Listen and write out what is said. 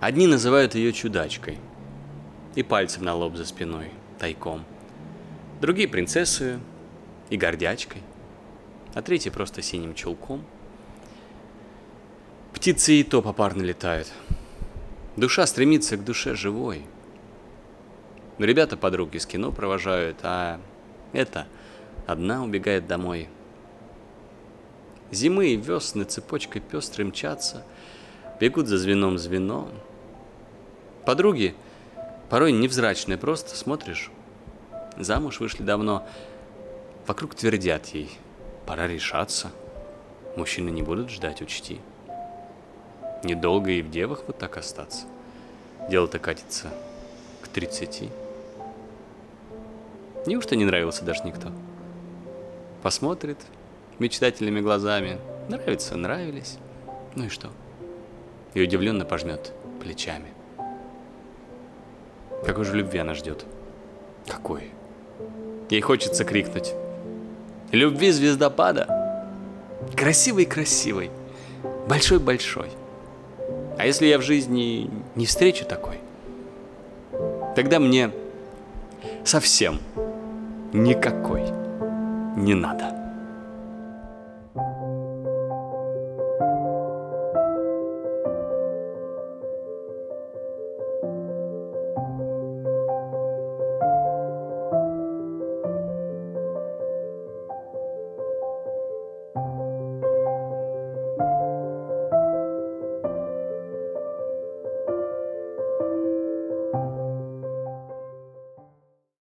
Одни называют ее чудачкой и пальцем на лоб за спиной, тайком. Другие принцессой и гордячкой, а третьи просто синим чулком. Птицы и то попарно летают. Душа стремится к душе живой. Но ребята подруги с кино провожают, а это одна убегает домой. Зимы и весны цепочкой пестры мчатся, бегут за звеном звеном. Подруги порой невзрачные, просто смотришь, замуж вышли давно, вокруг твердят ей, пора решаться, мужчины не будут ждать, учти. Недолго и в девах вот так остаться. Дело-то катится к тридцати. Неужто не нравился даже никто? Посмотрит мечтательными глазами. Нравится, нравились. Ну и что? И удивленно пожмет плечами. Какой же любви она ждет? Какой? Ей хочется крикнуть. Любви звездопада. Красивый-красивый. Большой-большой. А если я в жизни не встречу такой, тогда мне совсем никакой не надо.